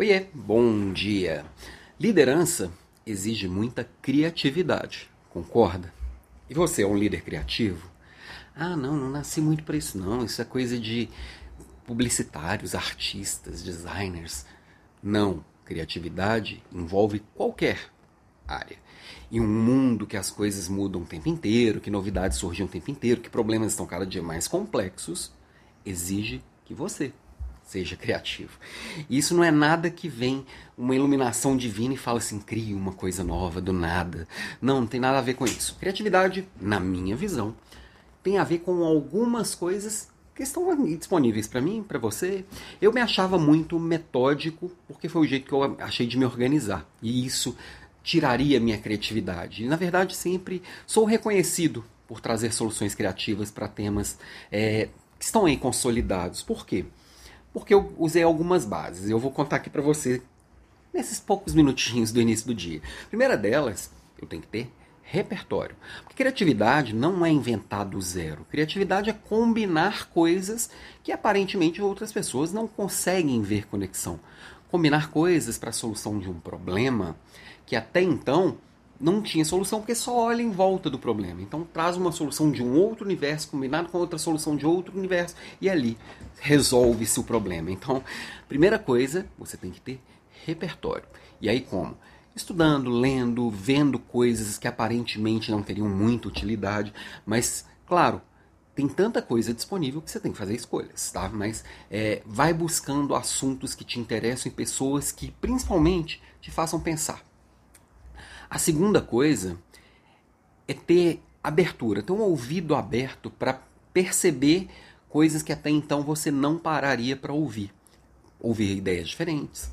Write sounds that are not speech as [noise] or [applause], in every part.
Oiê, bom dia. Liderança exige muita criatividade, concorda? E você é um líder criativo? Ah, não, não nasci muito para isso não. Isso é coisa de publicitários, artistas, designers. Não, criatividade envolve qualquer área. Em um mundo que as coisas mudam o tempo inteiro, que novidades surgem o tempo inteiro, que problemas estão cada dia mais complexos, exige que você seja criativo. Isso não é nada que vem uma iluminação divina e fala assim, crie uma coisa nova do nada. Não, não tem nada a ver com isso. Criatividade, na minha visão, tem a ver com algumas coisas que estão disponíveis para mim, para você. Eu me achava muito metódico, porque foi o jeito que eu achei de me organizar. E isso tiraria minha criatividade. E, na verdade, sempre sou reconhecido por trazer soluções criativas para temas é, que estão aí consolidados. Por quê? Porque eu usei algumas bases. Eu vou contar aqui para você nesses poucos minutinhos do início do dia. Primeira delas, eu tenho que ter repertório. Porque criatividade não é inventar do zero. Criatividade é combinar coisas que aparentemente outras pessoas não conseguem ver conexão. Combinar coisas para a solução de um problema que até então não tinha solução porque só olha em volta do problema. Então traz uma solução de um outro universo combinado com outra solução de outro universo e ali resolve-se o problema. Então, primeira coisa, você tem que ter repertório. E aí como? Estudando, lendo, vendo coisas que aparentemente não teriam muita utilidade, mas claro, tem tanta coisa disponível que você tem que fazer escolhas, tá? Mas é, vai buscando assuntos que te interessam e pessoas que principalmente te façam pensar. A segunda coisa é ter abertura, ter um ouvido aberto para perceber coisas que até então você não pararia para ouvir. Ouvir ideias diferentes,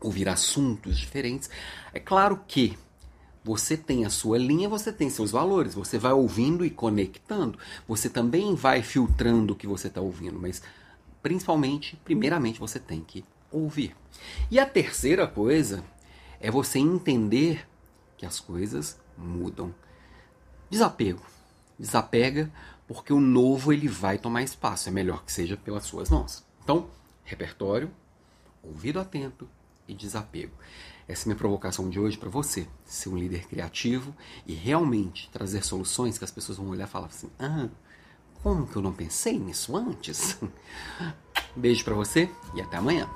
ouvir assuntos diferentes. É claro que você tem a sua linha, você tem seus valores, você vai ouvindo e conectando, você também vai filtrando o que você está ouvindo, mas principalmente, primeiramente, você tem que ouvir. E a terceira coisa é você entender que as coisas mudam. Desapego. Desapega porque o novo ele vai tomar espaço. É melhor que seja pelas suas mãos. Então, repertório, ouvido atento e desapego. Essa é minha provocação de hoje para você, ser um líder criativo e realmente trazer soluções que as pessoas vão olhar e falar assim: "Ah, como que eu não pensei nisso antes?" [laughs] Beijo para você e até amanhã.